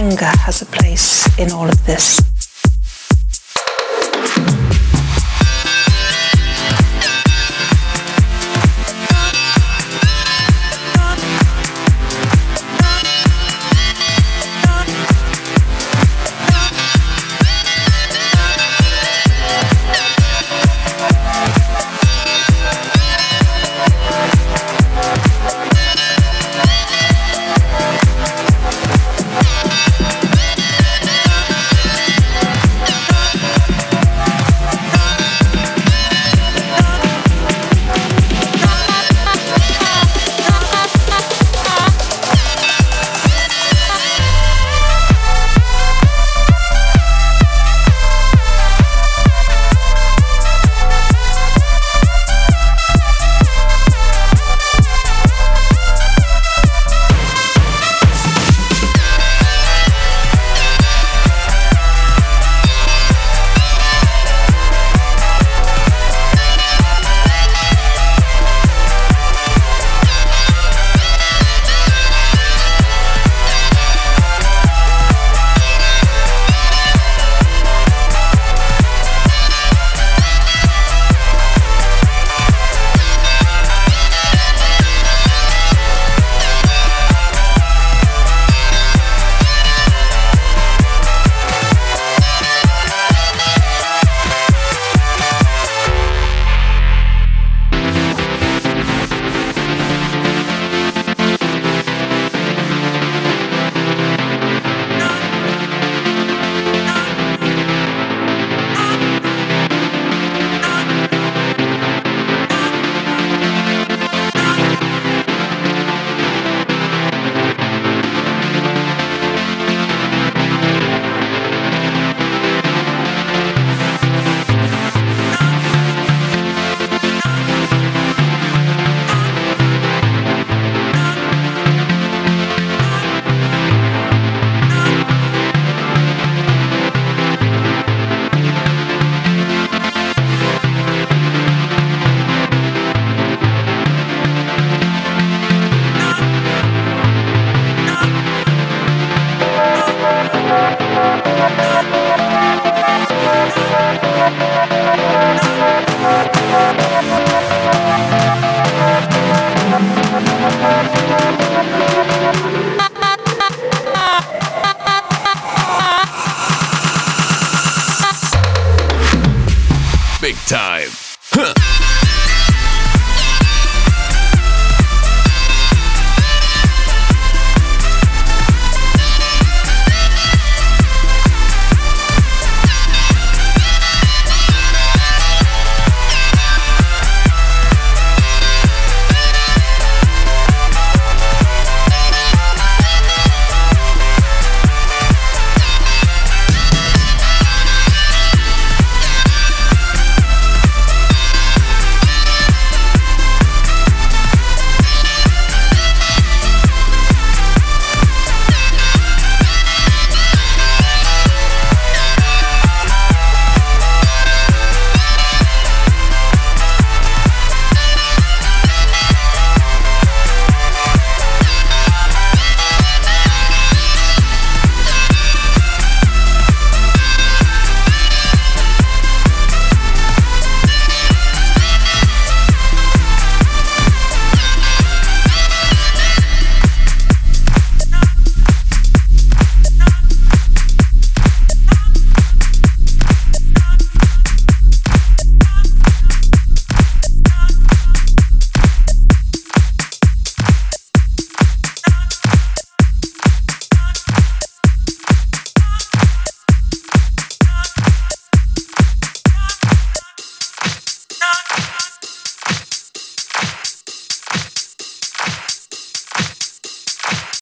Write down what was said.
hunger has a place in all of this. Huh.